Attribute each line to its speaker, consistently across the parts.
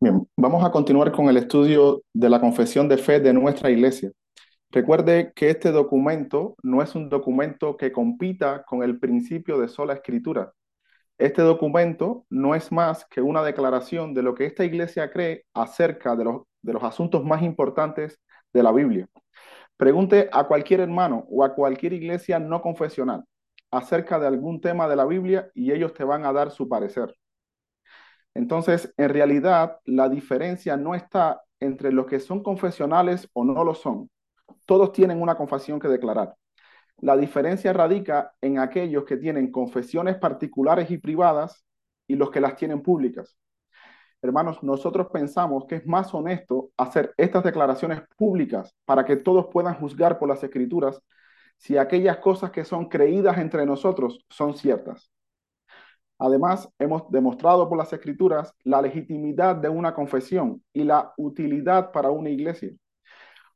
Speaker 1: Bien, vamos a continuar con el estudio de la confesión de fe de nuestra iglesia. Recuerde que este documento no es un documento que compita con el principio de sola escritura. Este documento no es más que una declaración de lo que esta iglesia cree acerca de los, de los asuntos más importantes de la Biblia. Pregunte a cualquier hermano o a cualquier iglesia no confesional acerca de algún tema de la Biblia y ellos te van a dar su parecer. Entonces, en realidad, la diferencia no está entre los que son confesionales o no lo son. Todos tienen una confesión que declarar. La diferencia radica en aquellos que tienen confesiones particulares y privadas y los que las tienen públicas. Hermanos, nosotros pensamos que es más honesto hacer estas declaraciones públicas para que todos puedan juzgar por las escrituras si aquellas cosas que son creídas entre nosotros son ciertas. Además, hemos demostrado por las escrituras la legitimidad de una confesión y la utilidad para una iglesia.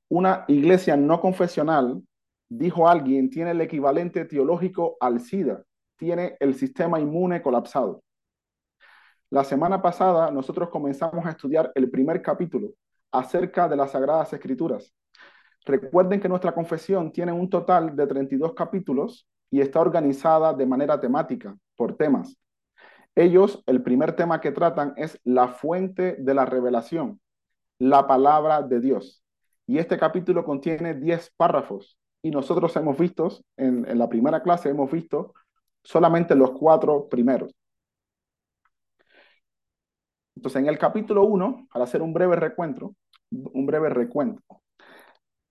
Speaker 1: Una iglesia no confesional, dijo alguien, tiene el equivalente teológico al SIDA, tiene el sistema inmune colapsado. La semana pasada nosotros comenzamos a estudiar el primer capítulo acerca de las Sagradas Escrituras. Recuerden que nuestra confesión tiene un total de 32 capítulos y está organizada de manera temática, por temas. Ellos, el primer tema que tratan es la fuente de la revelación, la palabra de Dios. Y este capítulo contiene 10 párrafos. Y nosotros hemos visto, en, en la primera clase hemos visto solamente los cuatro primeros. Entonces, en el capítulo 1, para hacer un breve recuento, un breve recuento,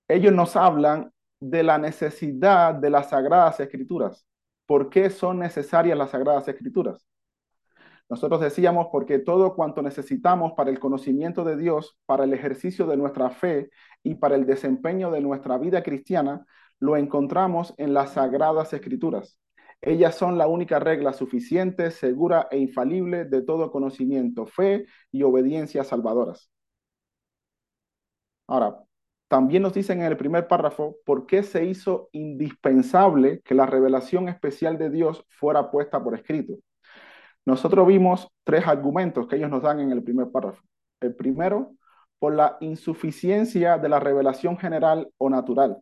Speaker 1: ellos nos hablan de la necesidad de las sagradas escrituras. ¿Por qué son necesarias las sagradas escrituras? Nosotros decíamos porque todo cuanto necesitamos para el conocimiento de Dios, para el ejercicio de nuestra fe y para el desempeño de nuestra vida cristiana, lo encontramos en las sagradas escrituras. Ellas son la única regla suficiente, segura e infalible de todo conocimiento, fe y obediencia salvadoras. Ahora, también nos dicen en el primer párrafo por qué se hizo indispensable que la revelación especial de Dios fuera puesta por escrito. Nosotros vimos tres argumentos que ellos nos dan en el primer párrafo. El primero, por la insuficiencia de la revelación general o natural.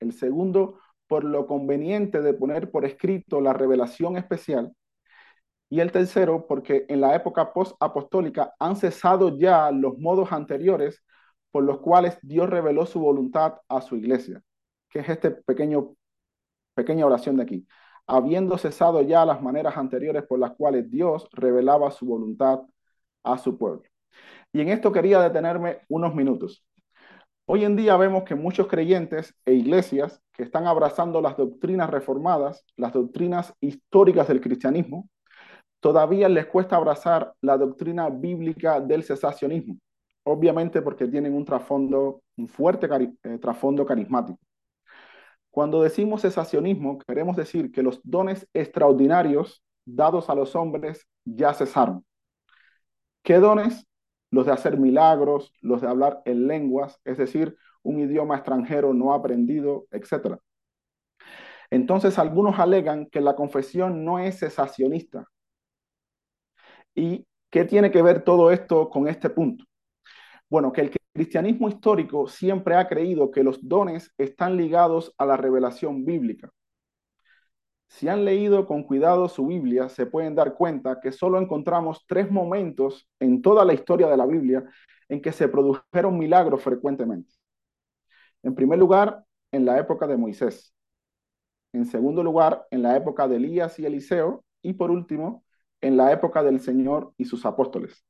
Speaker 1: El segundo, por lo conveniente de poner por escrito la revelación especial. Y el tercero, porque en la época post-apostólica han cesado ya los modos anteriores por los cuales Dios reveló su voluntad a su iglesia, que es pequeño, pequeña oración de aquí habiendo cesado ya las maneras anteriores por las cuales Dios revelaba su voluntad a su pueblo. Y en esto quería detenerme unos minutos. Hoy en día vemos que muchos creyentes e iglesias que están abrazando las doctrinas reformadas, las doctrinas históricas del cristianismo, todavía les cuesta abrazar la doctrina bíblica del cesacionismo, obviamente porque tienen un trasfondo, un fuerte eh, trasfondo carismático. Cuando decimos cesacionismo, queremos decir que los dones extraordinarios dados a los hombres ya cesaron. ¿Qué dones? Los de hacer milagros, los de hablar en lenguas, es decir, un idioma extranjero no aprendido, etc. Entonces algunos alegan que la confesión no es cesacionista. ¿Y qué tiene que ver todo esto con este punto? Bueno, que el cristianismo histórico siempre ha creído que los dones están ligados a la revelación bíblica. Si han leído con cuidado su Biblia, se pueden dar cuenta que solo encontramos tres momentos en toda la historia de la Biblia en que se produjeron milagros frecuentemente. En primer lugar, en la época de Moisés. En segundo lugar, en la época de Elías y Eliseo. Y por último, en la época del Señor y sus apóstoles.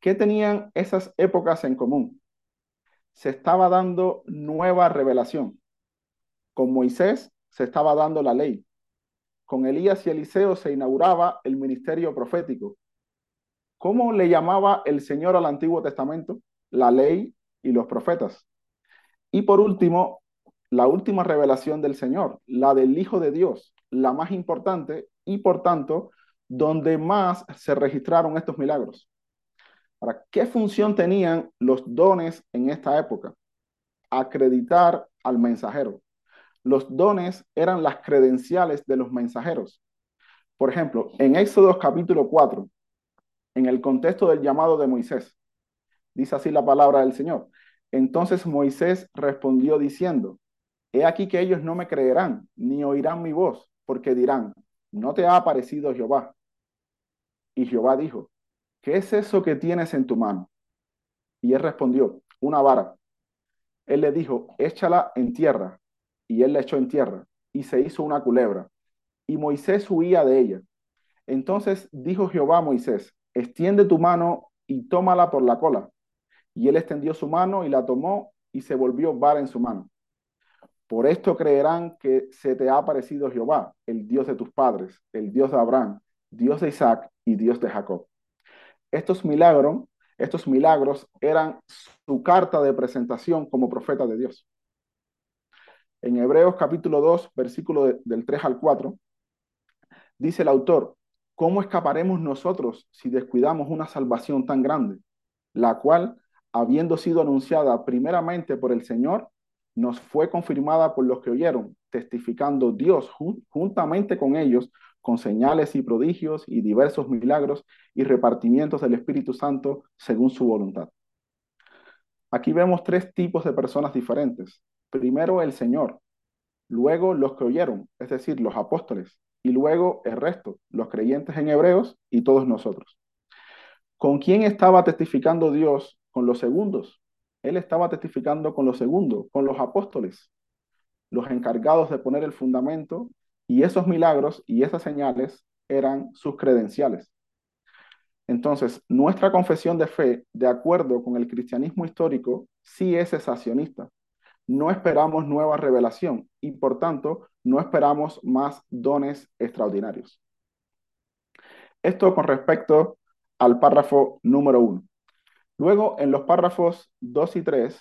Speaker 1: ¿Qué tenían esas épocas en común? Se estaba dando nueva revelación. Con Moisés se estaba dando la ley. Con Elías y Eliseo se inauguraba el ministerio profético. ¿Cómo le llamaba el Señor al Antiguo Testamento? La ley y los profetas. Y por último, la última revelación del Señor, la del Hijo de Dios, la más importante y por tanto, donde más se registraron estos milagros. Ahora, ¿qué función tenían los dones en esta época? Acreditar al mensajero. Los dones eran las credenciales de los mensajeros. Por ejemplo, en Éxodo capítulo 4, en el contexto del llamado de Moisés. Dice así la palabra del Señor. Entonces Moisés respondió diciendo, He aquí que ellos no me creerán, ni oirán mi voz, porque dirán, ¿no te ha aparecido Jehová? Y Jehová dijo, ¿qué es eso que tienes en tu mano? Y él respondió, una vara. Él le dijo, échala en tierra. Y él la echó en tierra, y se hizo una culebra. Y Moisés huía de ella. Entonces dijo Jehová a Moisés, extiende tu mano y tómala por la cola. Y él extendió su mano y la tomó y se volvió vara en su mano. Por esto creerán que se te ha aparecido Jehová, el Dios de tus padres, el Dios de Abraham, Dios de Isaac y Dios de Jacob. Estos milagros, estos milagros eran su carta de presentación como profeta de Dios. En Hebreos capítulo 2, versículo del 3 al 4, dice el autor, ¿cómo escaparemos nosotros si descuidamos una salvación tan grande, la cual, habiendo sido anunciada primeramente por el Señor, nos fue confirmada por los que oyeron, testificando Dios juntamente con ellos, con señales y prodigios y diversos milagros y repartimientos del Espíritu Santo según su voluntad. Aquí vemos tres tipos de personas diferentes. Primero el Señor, luego los que oyeron, es decir, los apóstoles, y luego el resto, los creyentes en hebreos y todos nosotros. ¿Con quién estaba testificando Dios? Con los segundos, él estaba testificando con los segundos, con los apóstoles, los encargados de poner el fundamento, y esos milagros y esas señales eran sus credenciales. Entonces, nuestra confesión de fe, de acuerdo con el cristianismo histórico, sí es cesacionista. No esperamos nueva revelación y, por tanto, no esperamos más dones extraordinarios. Esto con respecto al párrafo número uno. Luego, en los párrafos 2 y 3,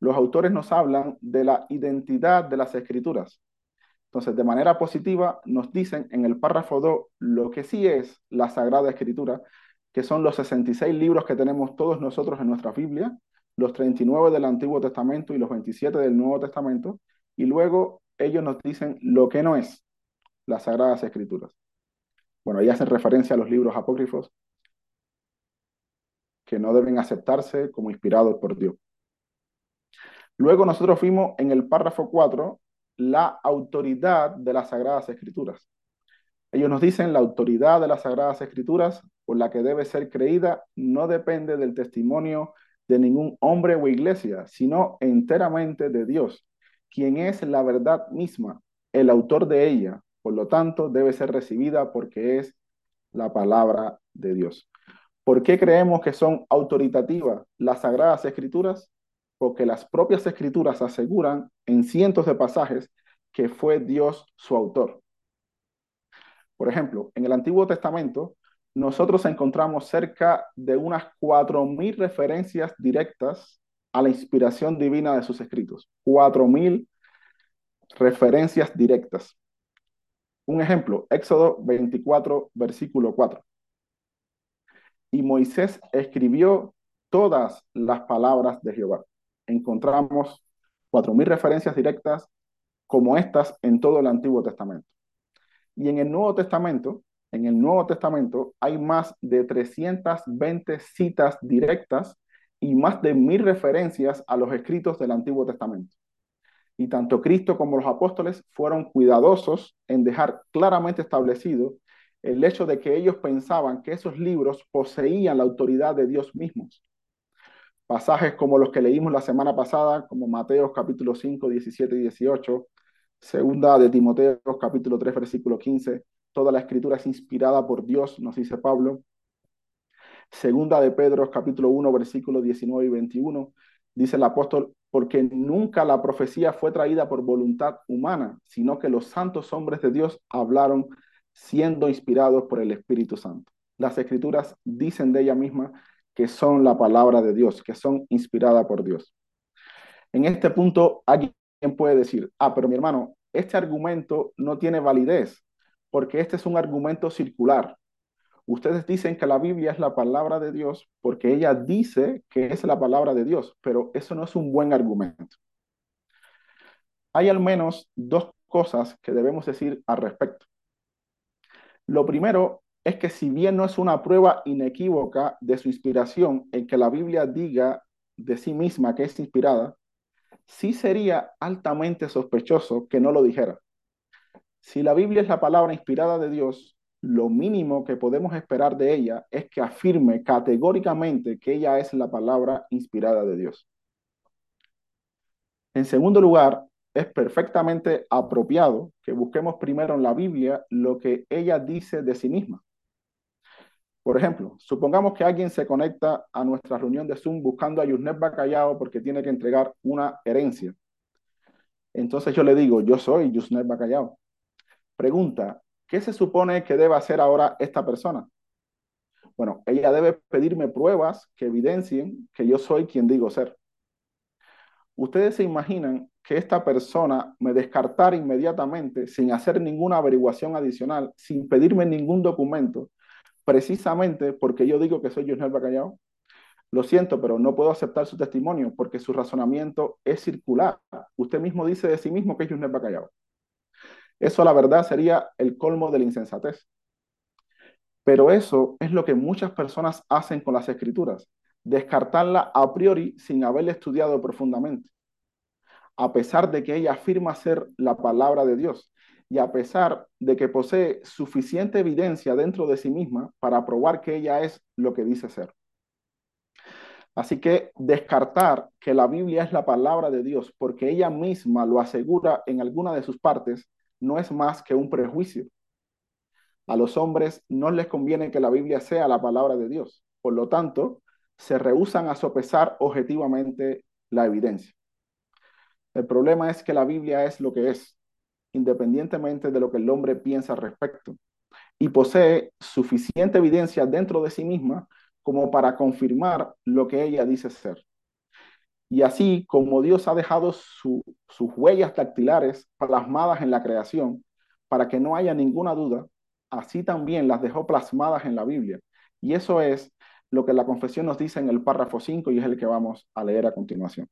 Speaker 1: los autores nos hablan de la identidad de las escrituras. Entonces, de manera positiva, nos dicen en el párrafo 2 lo que sí es la Sagrada Escritura, que son los 66 libros que tenemos todos nosotros en nuestra Biblia, los 39 del Antiguo Testamento y los 27 del Nuevo Testamento, y luego ellos nos dicen lo que no es las Sagradas Escrituras. Bueno, ahí hacen referencia a los libros apócrifos, que no deben aceptarse como inspirados por Dios. Luego nosotros fuimos en el párrafo 4 la autoridad de las Sagradas Escrituras. Ellos nos dicen la autoridad de las Sagradas Escrituras por la que debe ser creída no depende del testimonio de ningún hombre o iglesia, sino enteramente de Dios, quien es la verdad misma, el autor de ella. Por lo tanto, debe ser recibida porque es la palabra de Dios. ¿Por qué creemos que son autoritativas las sagradas escrituras? Porque las propias escrituras aseguran en cientos de pasajes que fue Dios su autor. Por ejemplo, en el Antiguo Testamento, nosotros encontramos cerca de unas 4.000 referencias directas a la inspiración divina de sus escritos. 4.000 referencias directas. Un ejemplo, Éxodo 24, versículo 4 y Moisés escribió todas las palabras de Jehová. Encontramos cuatro mil referencias directas como estas en todo el Antiguo Testamento. Y en el Nuevo Testamento, en el Nuevo Testamento hay más de 320 citas directas y más de mil referencias a los escritos del Antiguo Testamento. Y tanto Cristo como los apóstoles fueron cuidadosos en dejar claramente establecido el hecho de que ellos pensaban que esos libros poseían la autoridad de Dios mismos. Pasajes como los que leímos la semana pasada, como Mateo capítulo 5, 17 y 18, segunda de Timoteo capítulo 3, versículo 15, toda la escritura es inspirada por Dios, nos dice Pablo. Segunda de Pedro capítulo 1, versículo 19 y 21, dice el apóstol, porque nunca la profecía fue traída por voluntad humana, sino que los santos hombres de Dios hablaron siendo inspirados por el Espíritu Santo. Las escrituras dicen de ella misma que son la palabra de Dios, que son inspiradas por Dios. En este punto, alguien puede decir, ah, pero mi hermano, este argumento no tiene validez, porque este es un argumento circular. Ustedes dicen que la Biblia es la palabra de Dios porque ella dice que es la palabra de Dios, pero eso no es un buen argumento. Hay al menos dos cosas que debemos decir al respecto. Lo primero es que si bien no es una prueba inequívoca de su inspiración en que la Biblia diga de sí misma que es inspirada, sí sería altamente sospechoso que no lo dijera. Si la Biblia es la palabra inspirada de Dios, lo mínimo que podemos esperar de ella es que afirme categóricamente que ella es la palabra inspirada de Dios. En segundo lugar, es perfectamente apropiado que busquemos primero en la Biblia lo que ella dice de sí misma. Por ejemplo, supongamos que alguien se conecta a nuestra reunión de Zoom buscando a Yusnet Bacallao porque tiene que entregar una herencia. Entonces yo le digo, yo soy Yusnet Bacallao. Pregunta, ¿qué se supone que debe hacer ahora esta persona? Bueno, ella debe pedirme pruebas que evidencien que yo soy quien digo ser. Ustedes se imaginan que esta persona me descartara inmediatamente sin hacer ninguna averiguación adicional, sin pedirme ningún documento, precisamente porque yo digo que soy Yusnel Bacallao. Lo siento, pero no puedo aceptar su testimonio porque su razonamiento es circular. Usted mismo dice de sí mismo que es Yusnel Bacallao. Eso, la verdad, sería el colmo de la insensatez. Pero eso es lo que muchas personas hacen con las escrituras, descartarla a priori sin haberla estudiado profundamente a pesar de que ella afirma ser la palabra de Dios y a pesar de que posee suficiente evidencia dentro de sí misma para probar que ella es lo que dice ser. Así que descartar que la Biblia es la palabra de Dios porque ella misma lo asegura en alguna de sus partes no es más que un prejuicio. A los hombres no les conviene que la Biblia sea la palabra de Dios. Por lo tanto, se rehusan a sopesar objetivamente la evidencia. El problema es que la Biblia es lo que es, independientemente de lo que el hombre piensa al respecto, y posee suficiente evidencia dentro de sí misma como para confirmar lo que ella dice ser. Y así como Dios ha dejado sus huellas dactilares plasmadas en la creación, para que no haya ninguna duda, así también las dejó plasmadas en la Biblia. Y eso es lo que la confesión nos dice en el párrafo 5 y es el que vamos a leer a continuación.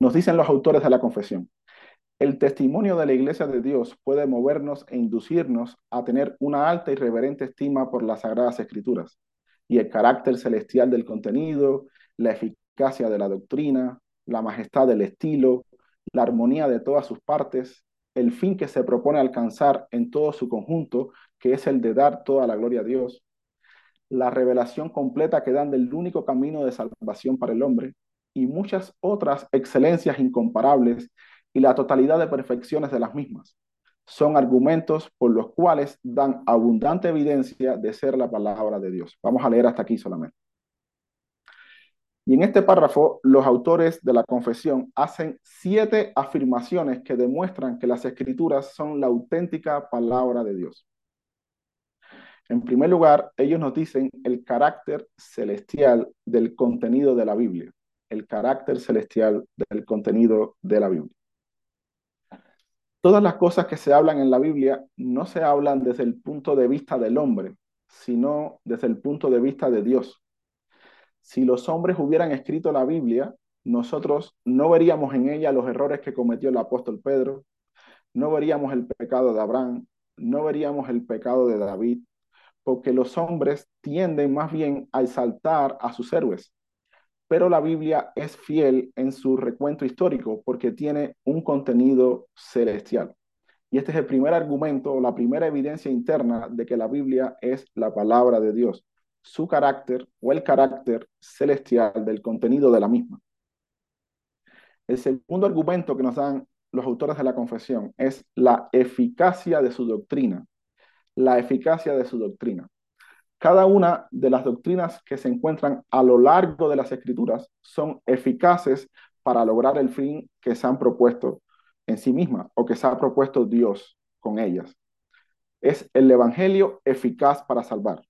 Speaker 1: Nos dicen los autores de la confesión, el testimonio de la Iglesia de Dios puede movernos e inducirnos a tener una alta y reverente estima por las Sagradas Escrituras y el carácter celestial del contenido, la eficacia de la doctrina, la majestad del estilo, la armonía de todas sus partes, el fin que se propone alcanzar en todo su conjunto, que es el de dar toda la gloria a Dios, la revelación completa que dan del único camino de salvación para el hombre, y muchas otras excelencias incomparables y la totalidad de perfecciones de las mismas. Son argumentos por los cuales dan abundante evidencia de ser la palabra de Dios. Vamos a leer hasta aquí solamente. Y en este párrafo, los autores de la confesión hacen siete afirmaciones que demuestran que las escrituras son la auténtica palabra de Dios. En primer lugar, ellos nos dicen el carácter celestial del contenido de la Biblia el carácter celestial del contenido de la Biblia. Todas las cosas que se hablan en la Biblia no se hablan desde el punto de vista del hombre, sino desde el punto de vista de Dios. Si los hombres hubieran escrito la Biblia, nosotros no veríamos en ella los errores que cometió el apóstol Pedro, no veríamos el pecado de Abraham, no veríamos el pecado de David, porque los hombres tienden más bien a exaltar a sus héroes pero la Biblia es fiel en su recuento histórico porque tiene un contenido celestial. Y este es el primer argumento, la primera evidencia interna de que la Biblia es la palabra de Dios, su carácter o el carácter celestial del contenido de la misma. El segundo argumento que nos dan los autores de la confesión es la eficacia de su doctrina, la eficacia de su doctrina. Cada una de las doctrinas que se encuentran a lo largo de las escrituras son eficaces para lograr el fin que se han propuesto en sí mismas o que se ha propuesto Dios con ellas. Es el Evangelio eficaz para salvar.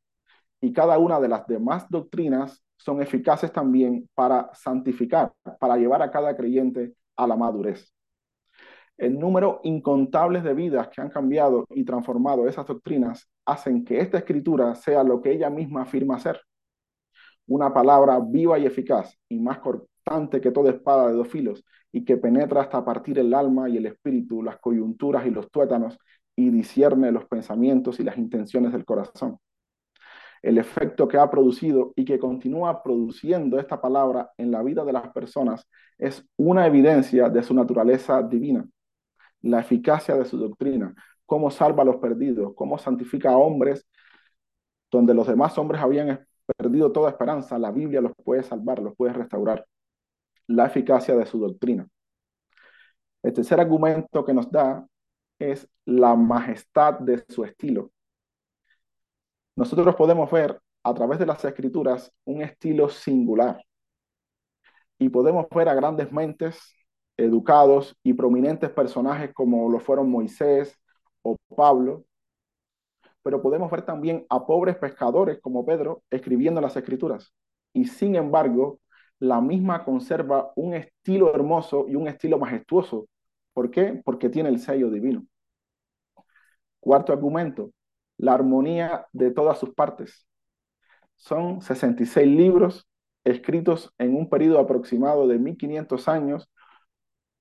Speaker 1: Y cada una de las demás doctrinas son eficaces también para santificar, para llevar a cada creyente a la madurez el número incontables de vidas que han cambiado y transformado esas doctrinas hacen que esta escritura sea lo que ella misma afirma ser. Una palabra viva y eficaz y más cortante que toda espada de dos filos y que penetra hasta partir el alma y el espíritu, las coyunturas y los tuétanos y discierne los pensamientos y las intenciones del corazón. El efecto que ha producido y que continúa produciendo esta palabra en la vida de las personas es una evidencia de su naturaleza divina, la eficacia de su doctrina, cómo salva a los perdidos, cómo santifica a hombres donde los demás hombres habían perdido toda esperanza, la Biblia los puede salvar, los puede restaurar. La eficacia de su doctrina. El tercer argumento que nos da es la majestad de su estilo. Nosotros podemos ver a través de las escrituras un estilo singular y podemos ver a grandes mentes, educados y prominentes personajes como lo fueron Moisés o Pablo, pero podemos ver también a pobres pescadores como Pedro escribiendo las escrituras. Y sin embargo, la misma conserva un estilo hermoso y un estilo majestuoso. ¿Por qué? Porque tiene el sello divino. Cuarto argumento, la armonía de todas sus partes. Son 66 libros escritos en un periodo aproximado de 1500 años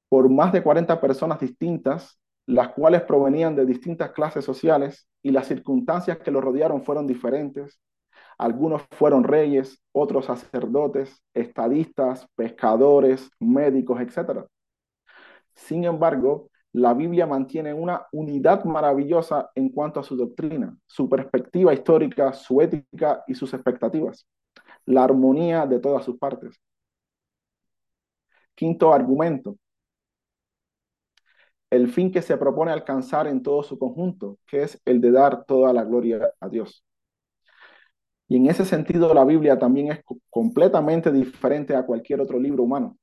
Speaker 1: por más de 40 personas distintas, las cuales provenían de distintas clases sociales y las circunstancias que lo rodearon fueron diferentes. Algunos fueron reyes, otros sacerdotes, estadistas, pescadores, médicos, etc. Sin embargo, la Biblia mantiene una unidad maravillosa en cuanto a su doctrina, su perspectiva histórica, su ética y sus expectativas, la armonía de todas sus partes. Quinto argumento, el fin que se propone alcanzar en todo su conjunto, que es el de dar toda la gloria a Dios. Y en ese sentido la Biblia también es completamente diferente a cualquier otro libro humano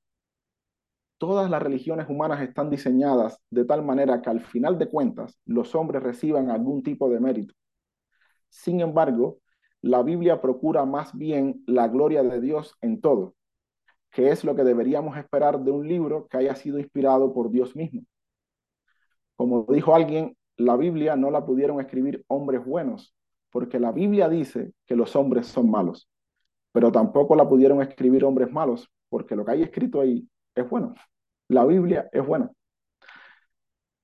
Speaker 1: todas las religiones humanas están diseñadas de tal manera que al final de cuentas los hombres reciban algún tipo de mérito. Sin embargo, la Biblia procura más bien la gloria de Dios en todo, que es lo que deberíamos esperar de un libro que haya sido inspirado por Dios mismo. Como dijo alguien, la Biblia no la pudieron escribir hombres buenos, porque la Biblia dice que los hombres son malos, pero tampoco la pudieron escribir hombres malos, porque lo que hay escrito ahí es bueno. La Biblia es buena.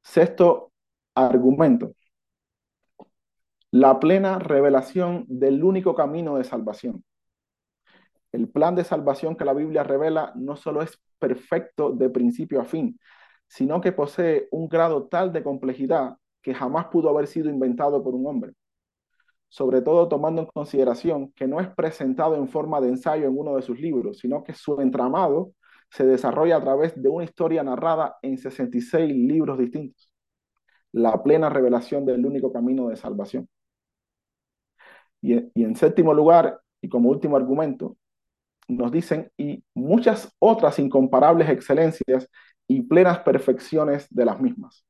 Speaker 1: Sexto argumento. La plena revelación del único camino de salvación. El plan de salvación que la Biblia revela no solo es perfecto de principio a fin, sino que posee un grado tal de complejidad que jamás pudo haber sido inventado por un hombre. Sobre todo tomando en consideración que no es presentado en forma de ensayo en uno de sus libros, sino que su entramado se desarrolla a través de una historia narrada en 66 libros distintos. La plena revelación del único camino de salvación. Y, y en séptimo lugar, y como último argumento, nos dicen, y muchas otras incomparables excelencias y plenas perfecciones de las mismas.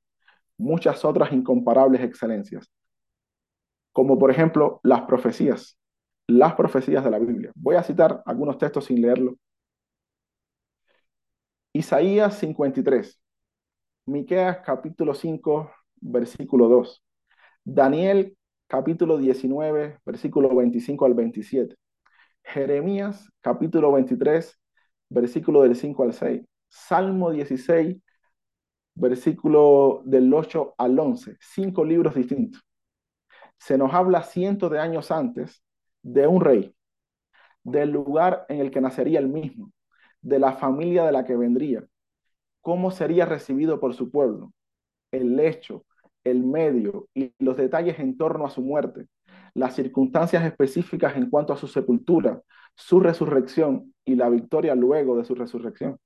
Speaker 1: Muchas otras incomparables excelencias. Como por ejemplo las profecías, las profecías de la Biblia. Voy a citar algunos textos sin leerlo, Isaías 53, Miqueas capítulo 5, versículo 2, Daniel capítulo 19, versículo 25 al 27, Jeremías capítulo 23, versículo del 5 al 6, Salmo 16, versículo del 8 al 11, cinco libros distintos. Se nos habla cientos de años antes de un rey, del lugar en el que nacería el mismo, de la familia de la que vendría, cómo sería recibido por su pueblo, el hecho, el medio y los detalles en torno a su muerte, las circunstancias específicas en cuanto a su sepultura, su resurrección y la victoria luego de su resurrección.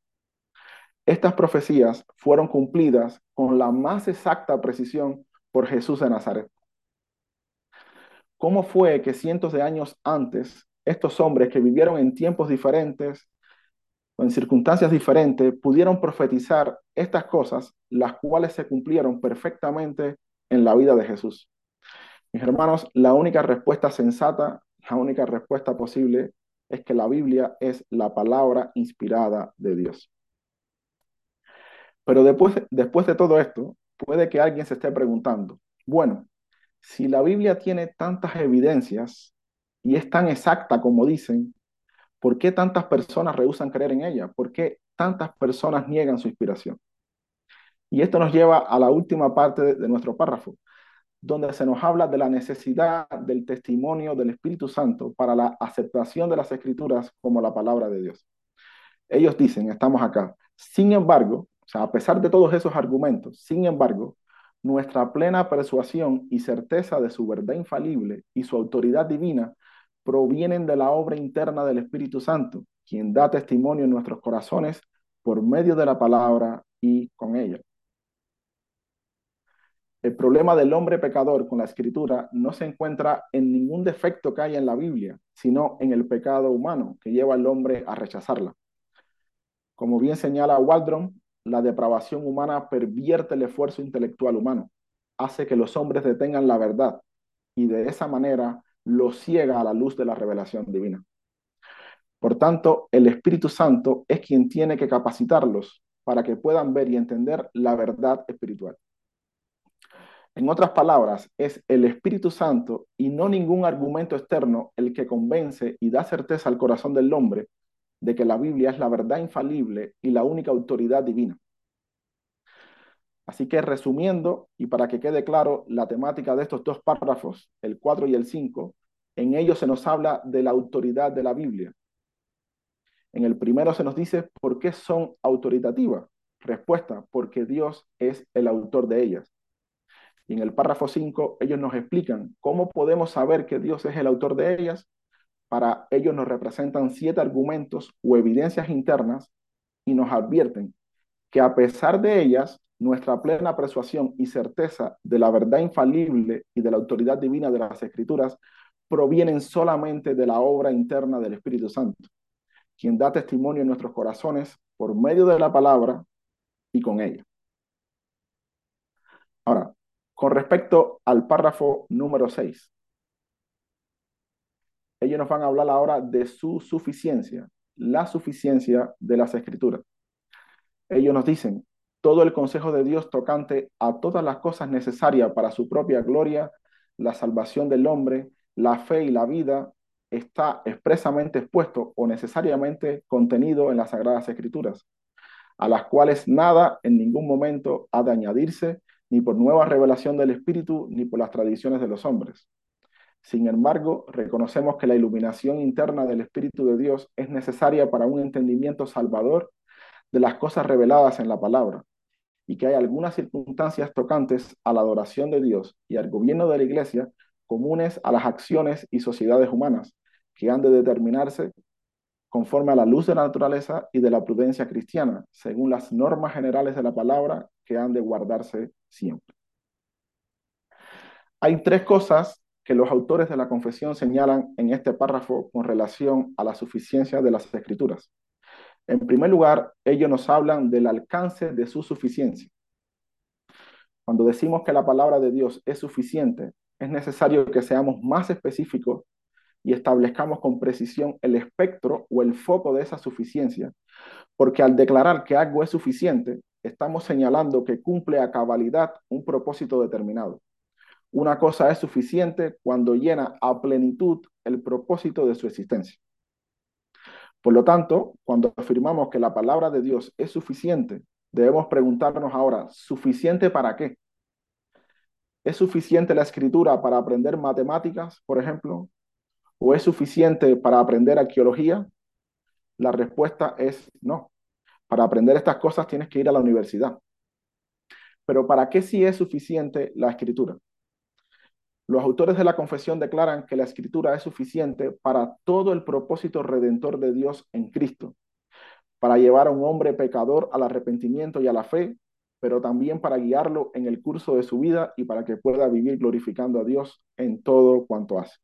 Speaker 1: Estas profecías fueron cumplidas con la más exacta precisión por Jesús de Nazaret. ¿Cómo fue que cientos de años antes, estos hombres que vivieron en tiempos diferentes, o en circunstancias diferentes pudieron profetizar estas cosas, las cuales se cumplieron perfectamente en la vida de Jesús. Mis hermanos, la única respuesta sensata, la única respuesta posible es que la Biblia es la palabra inspirada de Dios. Pero después, después de todo esto, puede que alguien se esté preguntando, bueno, si la Biblia tiene tantas evidencias y es tan exacta como dicen, ¿Por qué tantas personas rehusan creer en ella? ¿Por qué tantas personas niegan su inspiración? Y esto nos lleva a la última parte de, nuestro párrafo. donde se nos habla de la necesidad del testimonio del Espíritu Santo para la aceptación de las escrituras como la palabra de Dios. Ellos dicen, estamos acá. Sin embargo, o sea, a pesar de todos esos argumentos, sin embargo, nuestra plena persuasión y certeza de su verdad infalible y su autoridad divina provienen de la obra interna del Espíritu Santo, quien da testimonio en nuestros corazones por medio de la palabra y con ella. El problema del hombre pecador con la escritura no se encuentra en ningún defecto que haya en la Biblia, sino en el pecado humano que lleva al hombre a rechazarla. Como bien señala Waldron, la depravación humana pervierte el esfuerzo intelectual humano, hace que los hombres detengan la verdad y de esa manera los ciega a la luz de la revelación divina. Por tanto, el Espíritu Santo es quien tiene que capacitarlos para que puedan ver y entender la verdad espiritual. En otras palabras, es el Espíritu Santo y no ningún argumento externo el que convence y da certeza al corazón del hombre de que la Biblia es la verdad infalible y la única autoridad divina. Así que resumiendo, y para que quede claro la temática de estos dos párrafos, el 4 y el 5, en ellos se nos habla de la autoridad de la Biblia. En el primero se nos dice por qué son autoritativas. Respuesta, porque Dios es el autor de ellas. Y en el párrafo 5 ellos nos explican cómo podemos saber que Dios es el autor de ellas. Para ellos nos representan siete argumentos o evidencias internas y nos advierten que a pesar de ellas, nuestra plena persuasión y certeza de la verdad infalible y de la autoridad divina de las escrituras provienen solamente de la obra interna del Espíritu Santo, quien da testimonio en nuestros corazones por medio de la palabra y con ella. Ahora, con respecto al párrafo número 6, ellos nos van a hablar ahora de su suficiencia, la suficiencia de las escrituras. Ellos nos dicen, todo el consejo de Dios tocante a todas las cosas necesarias para su propia gloria, la salvación del hombre, la fe y la vida, está expresamente expuesto o necesariamente contenido en las Sagradas Escrituras, a las cuales nada en ningún momento ha de añadirse ni por nueva revelación del Espíritu, ni por las tradiciones de los hombres. Sin embargo, reconocemos que la iluminación interna del Espíritu de Dios es necesaria para un entendimiento salvador de las cosas reveladas en la palabra, y que hay algunas circunstancias tocantes a la adoración de Dios y al gobierno de la Iglesia comunes a las acciones y sociedades humanas, que han de determinarse conforme a la luz de la naturaleza y de la prudencia cristiana, según las normas generales de la palabra que han de guardarse siempre. Hay tres cosas que los autores de la confesión señalan en este párrafo con relación a la suficiencia de las escrituras. En primer lugar, ellos nos hablan del alcance de su suficiencia. Cuando decimos que la palabra de Dios es suficiente, es necesario que seamos más específicos y establezcamos con precisión el espectro o el foco de esa suficiencia, porque al declarar que algo es suficiente, estamos señalando que cumple a cabalidad un propósito determinado. Una cosa es suficiente cuando llena a plenitud el propósito de su existencia. Por lo tanto, cuando afirmamos que la palabra de Dios es suficiente, debemos preguntarnos ahora, ¿suficiente para qué? ¿Es suficiente la escritura para aprender matemáticas, por ejemplo? ¿O es suficiente para aprender arqueología? La respuesta es no. Para aprender estas cosas tienes que ir a la universidad. Pero ¿para qué sí es suficiente la escritura? Los autores de la confesión declaran que la escritura es suficiente para todo el propósito redentor de Dios en Cristo, para llevar a un hombre pecador al arrepentimiento y a la fe, pero también para guiarlo en el curso de su vida y para que pueda vivir glorificando a Dios en todo cuanto hace.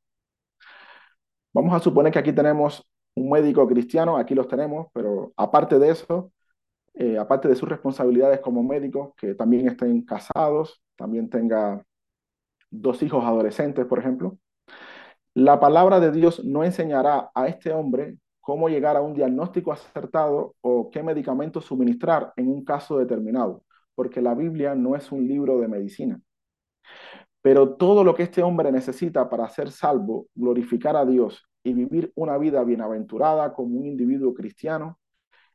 Speaker 1: Vamos a suponer que aquí tenemos un médico cristiano, aquí los tenemos, pero aparte de eso, eh, aparte de sus responsabilidades como médico, que también estén casados, también tenga dos hijos adolescentes, por ejemplo, la palabra de Dios no enseñará a este hombre cómo llegar a un diagnóstico acertado o qué medicamentos suministrar en un caso determinado, porque la Biblia no es un libro de medicina. Pero todo lo que este hombre necesita para ser salvo, glorificar a Dios y vivir una vida bienaventurada como un individuo cristiano,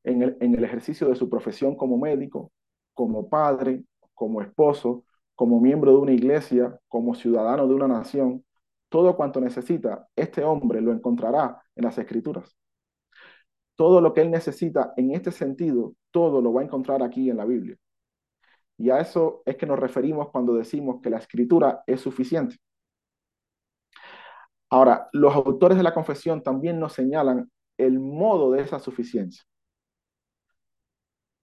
Speaker 1: en el, ejercicio de su profesión como médico, como padre, como esposo, como miembro de una iglesia, como ciudadano de una nación, todo cuanto necesita, este hombre lo encontrará en las escrituras. Todo lo que él necesita en este sentido, todo lo va a encontrar aquí en la Biblia. Y a eso es que nos referimos cuando decimos que la escritura es suficiente. Ahora, los autores de la confesión también nos señalan el modo de esa suficiencia.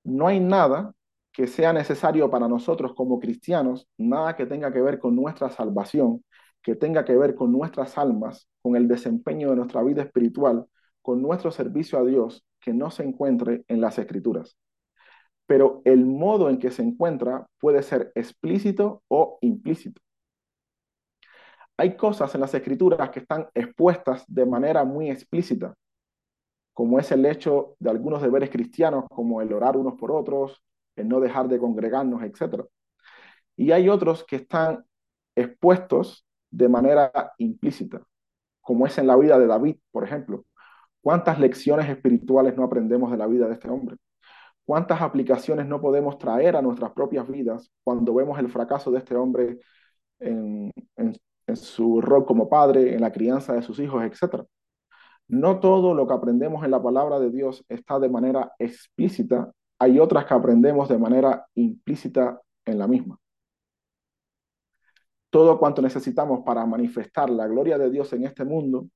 Speaker 1: No hay nada que sea necesario para nosotros como cristianos, nada que tenga que ver con nuestra salvación, que tenga que ver con nuestras almas, con el desempeño de nuestra vida espiritual, con nuestro servicio a Dios, que no se encuentre en las escrituras. Pero el modo en que se encuentra puede ser explícito o implícito. Hay cosas en las escrituras que están expuestas de manera muy explícita, como es el hecho de algunos deberes cristianos, como el orar unos por otros, el no dejar de congregarnos, etc. Y hay otros que están expuestos de manera implícita, como es en la vida de David, por ejemplo. ¿Cuántas lecciones espirituales no aprendemos de la vida de este hombre? ¿Cuántas aplicaciones no podemos traer a nuestras propias vidas cuando vemos el fracaso de este hombre en, en su rol como padre, en la crianza de sus hijos, etcétera? No todo lo que aprendemos en la palabra de Dios está de manera explícita, hay otras que aprendemos de manera implícita en la misma. Todo cuanto necesitamos para manifestar la gloria de Dios en este mundo,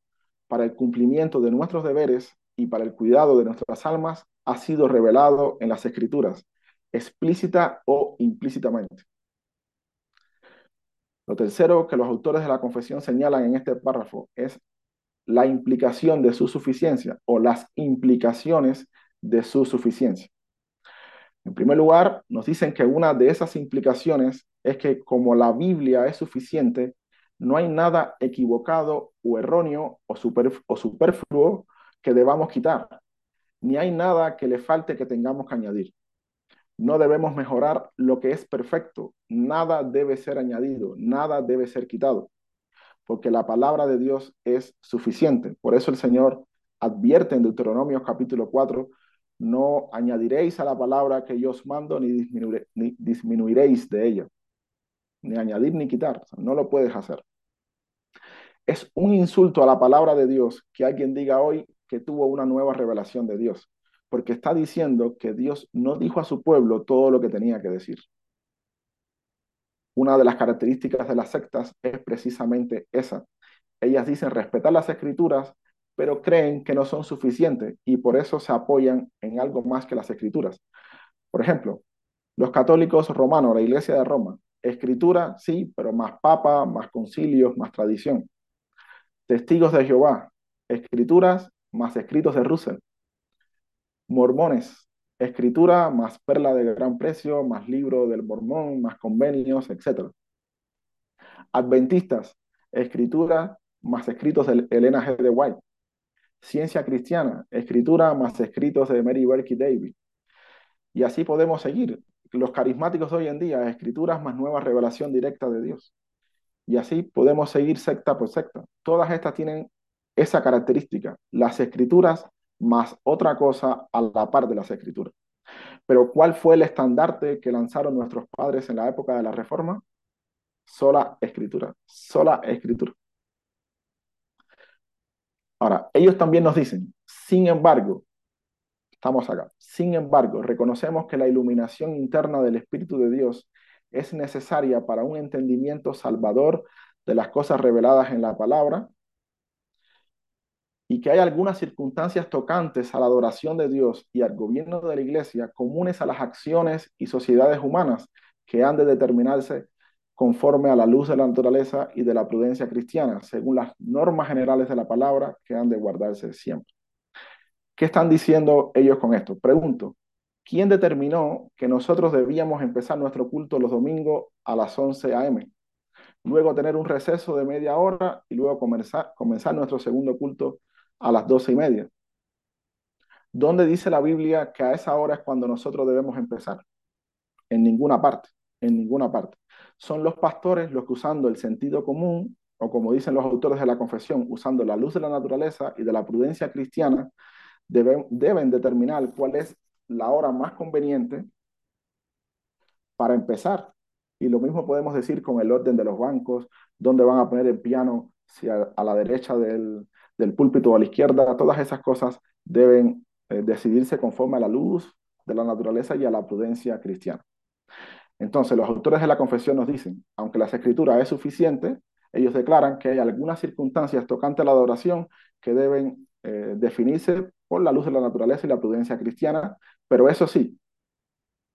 Speaker 1: para el cumplimiento de nuestros deberes y para el cuidado de nuestras almas, ha sido revelado en las Escrituras, explícita o implícitamente. Lo tercero que los autores de la confesión señalan en este párrafo es la implicación de su suficiencia o las implicaciones de su suficiencia. En primer lugar, nos dicen que una de esas implicaciones es que como la Biblia es suficiente, no hay nada equivocado o erróneo o, o superfluo que debamos quitar, ni hay nada que le falte que tengamos que añadir. No debemos mejorar lo que es perfecto, nada debe ser añadido, nada debe ser quitado porque la palabra de Dios es suficiente. Por eso el Señor advierte en Deuteronomio capítulo 4, no añadiréis a la palabra que yo os mando, ni, disminuiréis de ella, ni añadir ni quitar, no lo puedes hacer. Es un insulto a la palabra de Dios que alguien diga hoy que tuvo una nueva revelación de Dios, porque está diciendo que Dios no dijo a su pueblo todo lo que tenía que decir. Una de las características de las sectas es precisamente esa. Ellas dicen respetar las escrituras, pero creen que no son suficientes y por eso se apoyan en algo más que las escrituras. Por ejemplo, los católicos romanos, la Iglesia de Roma, escritura sí, pero más papa, más concilios, más tradición. Testigos de Jehová, escrituras más escritos de Russell. Mormones, escritura más perla de gran precio, más libro del mormón, más convenios, etc. Adventistas, escritura más escritos de Elena G. de White. Ciencia cristiana, escritura más escritos de Mary Berkey David. Y así podemos seguir. Los carismáticos de hoy en día, escrituras más nueva revelación directa de Dios. Y así podemos seguir secta por secta. Todas estas tienen esa característica. Las escrituras más otra cosa a la par de las escrituras. Pero ¿cuál fue el estandarte que lanzaron nuestros padres en la época de la Reforma? Sola escritura, sola escritura. Ahora, ellos también nos dicen, sin embargo, estamos acá, sin embargo, reconocemos que la iluminación interna del Espíritu de Dios es necesaria para un entendimiento salvador de las cosas reveladas en la palabra y que hay algunas circunstancias tocantes a la adoración de Dios y al gobierno de la Iglesia comunes a las acciones y sociedades humanas que han de determinarse conforme a la luz de la naturaleza y de la prudencia cristiana, según las normas generales de la palabra que han de guardarse siempre. ¿Qué están diciendo ellos con esto? Pregunto, ¿quién determinó que nosotros debíamos empezar nuestro culto los domingos a las 11 a.m.? Luego tener un receso de media hora y luego comenzar, comenzar nuestro segundo culto a las doce y media. ¿Dónde dice la Biblia que a esa hora es cuando nosotros debemos empezar? En ninguna parte, en ninguna parte. Son los pastores los que usando el sentido común, o como dicen los autores de la confesión, usando la luz de la naturaleza y de la prudencia cristiana, deben, deben determinar cuál es la hora más conveniente para empezar. Y lo mismo podemos decir con el orden de los bancos, dónde van a poner el piano, si a, la derecha del, del, púlpito o a la izquierda, todas esas cosas deben eh, decidirse conforme a la luz de la naturaleza y a la prudencia cristiana. Entonces, los autores de la confesión nos dicen, aunque la escritura es suficiente, ellos declaran que hay algunas circunstancias tocantes a la adoración que deben eh, definirse por la luz de la naturaleza y la prudencia cristiana, pero eso sí,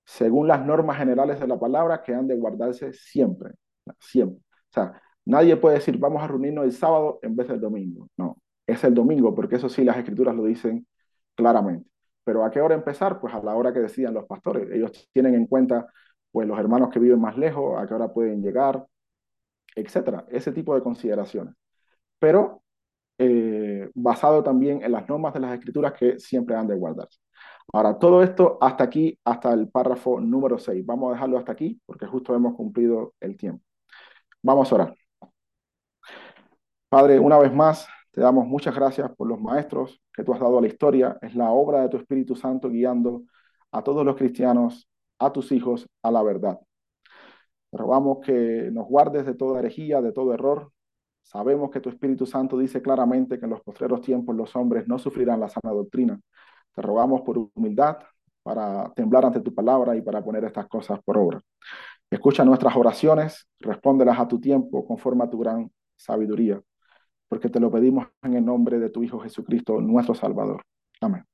Speaker 1: según las normas generales de la palabra que han de guardarse siempre, siempre. O sea, nadie puede decir vamos a reunirnos el sábado en vez del domingo. No, es el domingo, porque eso sí las escrituras lo dicen claramente. Pero ¿a qué hora empezar? Pues a la hora que decían los pastores. Ellos tienen en cuenta pues los hermanos que viven más lejos, a qué hora pueden llegar, etcétera. Ese tipo de consideraciones. Pero eh, basado también en las normas de las escrituras que siempre han de guardarse. Ahora, todo esto hasta aquí, hasta el párrafo número 6. Vamos a dejarlo hasta aquí porque justo hemos cumplido el tiempo. Vamos a orar. Padre, una vez más, te damos muchas gracias por los maestros que tú has dado a la historia. Es la obra de tu Espíritu Santo guiando a todos los cristianos, a tus hijos, a la verdad. Te rogamos que nos guardes de toda herejía, de todo error. Sabemos que tu Espíritu Santo dice claramente que en los postreros tiempos los hombres no sufrirán la sana doctrina. Te rogamos por humildad para temblar ante tu palabra y para poner estas cosas por obra. Escucha nuestras oraciones, respóndelas a tu tiempo conforme a tu gran sabiduría, porque te lo pedimos en el nombre de tu Hijo Jesucristo, nuestro Salvador. Amén.